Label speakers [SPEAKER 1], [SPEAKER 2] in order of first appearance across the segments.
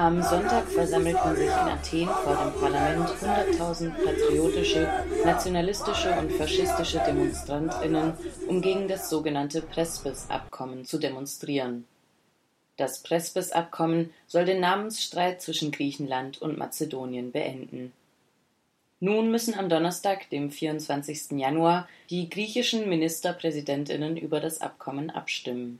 [SPEAKER 1] Am Sonntag versammelten sich in Athen vor dem Parlament 100.000 patriotische, nationalistische und faschistische Demonstrantinnen, um gegen das sogenannte Prespes-Abkommen zu demonstrieren. Das Prespes-Abkommen soll den Namensstreit zwischen Griechenland und Mazedonien beenden. Nun müssen am Donnerstag, dem 24. Januar, die griechischen Ministerpräsidentinnen über das Abkommen abstimmen.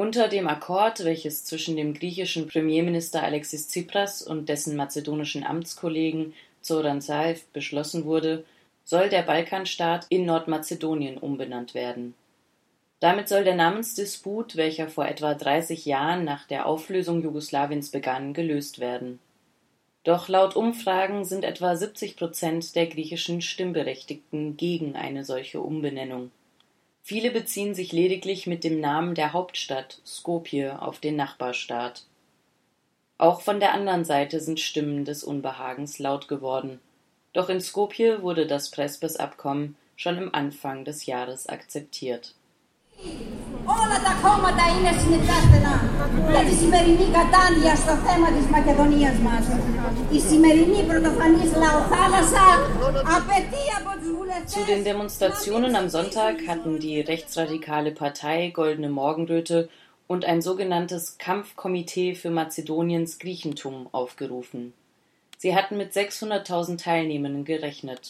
[SPEAKER 1] Unter dem Akkord, welches zwischen dem griechischen Premierminister Alexis Tsipras und dessen mazedonischen Amtskollegen Zoran Zaev beschlossen wurde, soll der Balkanstaat in Nordmazedonien umbenannt werden. Damit soll der Namensdisput, welcher vor etwa 30 Jahren nach der Auflösung Jugoslawiens begann, gelöst werden. Doch laut Umfragen sind etwa 70 Prozent der griechischen Stimmberechtigten gegen eine solche Umbenennung. Viele beziehen sich lediglich mit dem Namen der Hauptstadt Skopje auf den Nachbarstaat. Auch von der anderen Seite sind Stimmen des Unbehagens laut geworden. Doch in Skopje wurde das Prespes-Abkommen schon im Anfang des Jahres akzeptiert.
[SPEAKER 2] Όλα τα κόμματα είναι συνεργάστενα για τη σημερινή κατάντια στο θέμα της Μακεδονίας μας. Η σημερινή πρωτοφανής λαοθάλασσα απαιτεί από τους βουλευτές...
[SPEAKER 1] Zu den Demonstrationen am Sonntag hatten die rechtsradikale Partei Goldene Morgenröte und ein sogenanntes Kampfkomitee für Mazedoniens Griechentum aufgerufen. Sie hatten mit 600.000 Teilnehmenden gerechnet.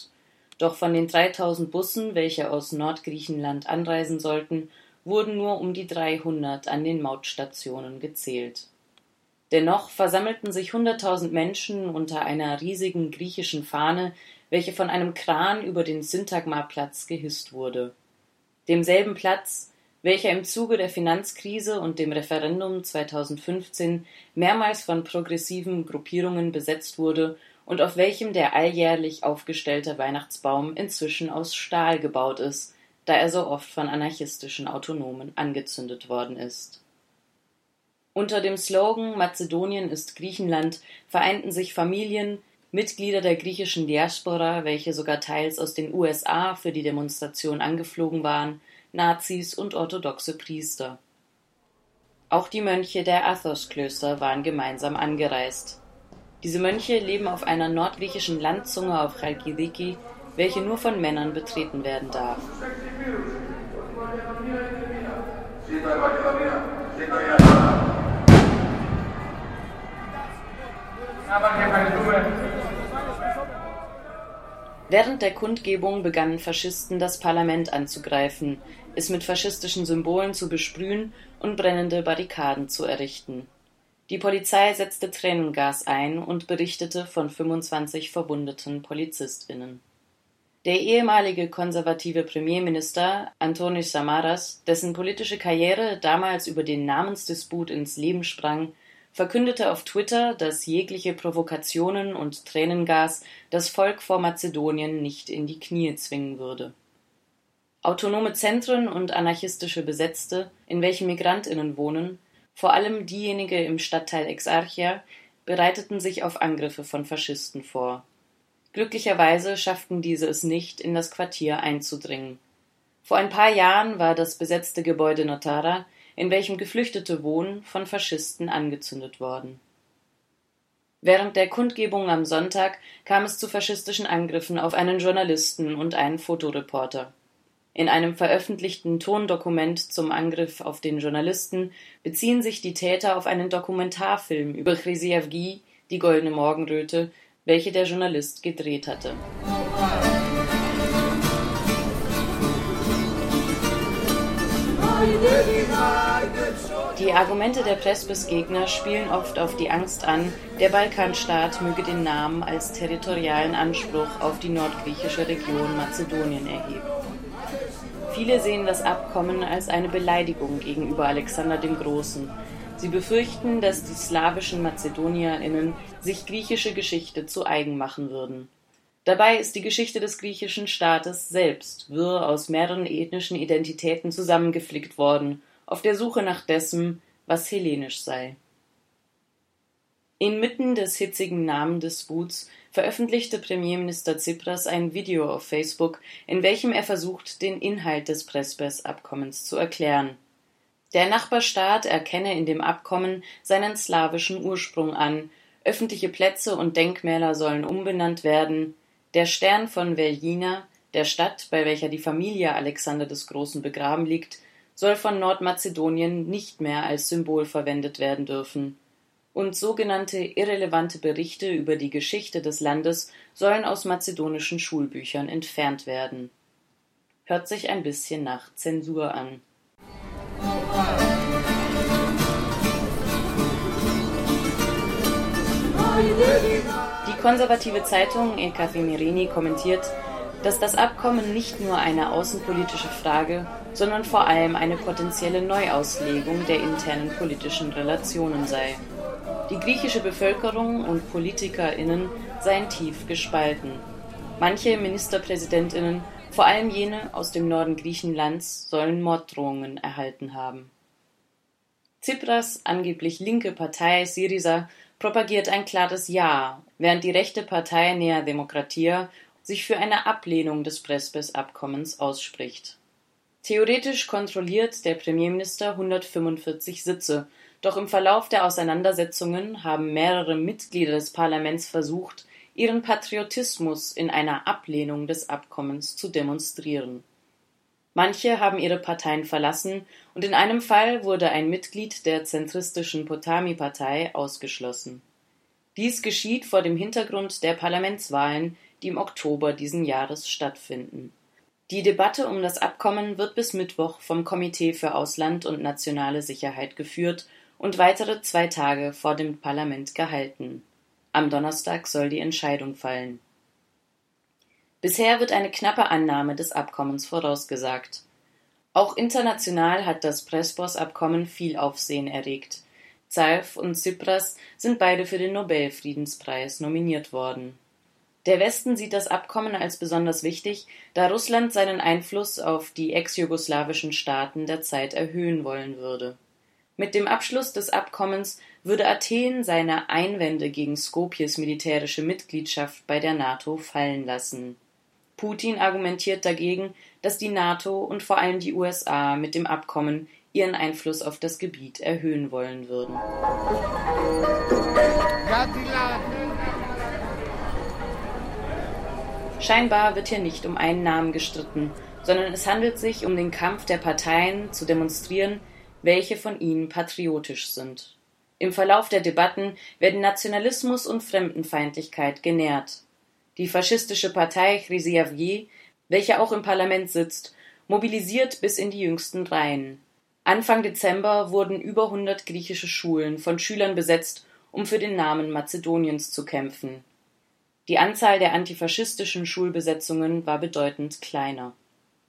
[SPEAKER 1] Doch von den 3000 Bussen, welche aus Nordgriechenland anreisen sollten, wurden nur um die 300 an den Mautstationen gezählt. Dennoch versammelten sich hunderttausend Menschen unter einer riesigen griechischen Fahne, welche von einem Kran über den Syntagma-Platz gehisst wurde. Demselben Platz, welcher im Zuge der Finanzkrise und dem Referendum 2015 mehrmals von progressiven Gruppierungen besetzt wurde und auf welchem der alljährlich aufgestellte Weihnachtsbaum inzwischen aus Stahl gebaut ist, da er so oft von anarchistischen Autonomen angezündet worden ist. Unter dem Slogan Mazedonien ist Griechenland vereinten sich Familien, Mitglieder der griechischen Diaspora, welche sogar teils aus den USA für die Demonstration angeflogen waren, Nazis und orthodoxe Priester. Auch die Mönche der Athos-Klöster waren gemeinsam angereist. Diese Mönche leben auf einer nordgriechischen Landzunge auf Chalkidiki, welche nur von Männern betreten werden darf. Während der Kundgebung begannen Faschisten das Parlament anzugreifen, es mit faschistischen Symbolen zu besprühen und brennende Barrikaden zu errichten. Die Polizei setzte Tränengas ein und berichtete von 25 verwundeten PolizistInnen. Der ehemalige konservative Premierminister Antonis Samaras, dessen politische Karriere damals über den Namensdisput ins Leben sprang, verkündete auf Twitter, dass jegliche Provokationen und Tränengas das Volk vor Mazedonien nicht in die Knie zwingen würde. Autonome Zentren und anarchistische Besetzte, in welchen Migrantinnen wohnen, vor allem diejenige im Stadtteil Exarchia, bereiteten sich auf Angriffe von Faschisten vor. Glücklicherweise schafften diese es nicht, in das Quartier einzudringen. Vor ein paar Jahren war das besetzte Gebäude Notara, in welchem Geflüchtete wohnen, von Faschisten angezündet worden. Während der Kundgebung am Sonntag kam es zu faschistischen Angriffen auf einen Journalisten und einen Fotoreporter. In einem veröffentlichten Tondokument zum Angriff auf den Journalisten beziehen sich die Täter auf einen Dokumentarfilm über Chrysiavgi, die Goldene Morgenröte, welche der Journalist gedreht hatte. Die Argumente der Prespes-Gegner spielen oft auf die Angst an, der Balkanstaat möge den Namen als territorialen Anspruch auf die nordgriechische Region Mazedonien erheben. Viele sehen das Abkommen als eine Beleidigung gegenüber Alexander dem Großen. Sie befürchten, dass die slawischen MazedonierInnen sich griechische Geschichte zu eigen machen würden. Dabei ist die Geschichte des griechischen Staates selbst wirr aus mehreren ethnischen Identitäten zusammengeflickt worden, auf der Suche nach dessen, was hellenisch sei. Inmitten des hitzigen Namendisputs veröffentlichte Premierminister Tsipras ein Video auf Facebook, in welchem er versucht, den Inhalt des Prespes-Abkommens zu erklären. Der Nachbarstaat erkenne in dem Abkommen seinen slawischen Ursprung an, öffentliche Plätze und Denkmäler sollen umbenannt werden, der Stern von Veljina, der Stadt, bei welcher die Familie Alexander des Großen begraben liegt, soll von Nordmazedonien nicht mehr als Symbol verwendet werden dürfen. Und sogenannte irrelevante Berichte über die Geschichte des Landes sollen aus mazedonischen Schulbüchern entfernt werden. Hört sich ein bisschen nach Zensur an. Die konservative Zeitung El Mirini kommentiert, dass das Abkommen nicht nur eine außenpolitische Frage, sondern vor allem eine potenzielle Neuauslegung der internen politischen Relationen sei. Die griechische Bevölkerung und PolitikerInnen seien tief gespalten. Manche MinisterpräsidentInnen, vor allem jene aus dem Norden Griechenlands, sollen Morddrohungen erhalten haben. Tsipras angeblich linke Partei Syriza propagiert ein klares Ja, während die rechte Partei Nea Demokratia sich für eine Ablehnung des Prespes-Abkommens ausspricht. Theoretisch kontrolliert der Premierminister 145 Sitze, doch im Verlauf der Auseinandersetzungen haben mehrere Mitglieder des Parlaments versucht, ihren Patriotismus in einer Ablehnung des Abkommens zu demonstrieren. Manche haben ihre Parteien verlassen und in einem Fall wurde ein Mitglied der zentristischen Potami-Partei ausgeschlossen. Dies geschieht vor dem Hintergrund der Parlamentswahlen, die im Oktober diesen Jahres stattfinden. Die Debatte um das Abkommen wird bis Mittwoch vom Komitee für Ausland und nationale Sicherheit geführt und weitere zwei Tage vor dem Parlament gehalten. Am Donnerstag soll die Entscheidung fallen. Bisher wird eine knappe Annahme des Abkommens vorausgesagt. Auch international hat das Prespos-Abkommen viel Aufsehen erregt. Zaev und Tsipras sind beide für den Nobelfriedenspreis nominiert worden. Der Westen sieht das Abkommen als besonders wichtig, da Russland seinen Einfluss auf die ex-jugoslawischen Staaten der Zeit erhöhen wollen würde. Mit dem Abschluss des Abkommens würde Athen seine Einwände gegen Skopjes militärische Mitgliedschaft bei der NATO fallen lassen. Putin argumentiert dagegen, dass die NATO und vor allem die USA mit dem Abkommen ihren Einfluss auf das Gebiet erhöhen wollen würden. Scheinbar wird hier nicht um einen Namen gestritten, sondern es handelt sich um den Kampf der Parteien zu demonstrieren, welche von ihnen patriotisch sind. Im Verlauf der Debatten werden Nationalismus und Fremdenfeindlichkeit genährt. Die faschistische Partei Chrysiavier, welche auch im Parlament sitzt, mobilisiert bis in die jüngsten Reihen. Anfang Dezember wurden über 100 griechische Schulen von Schülern besetzt, um für den Namen Mazedoniens zu kämpfen. Die Anzahl der antifaschistischen Schulbesetzungen war bedeutend kleiner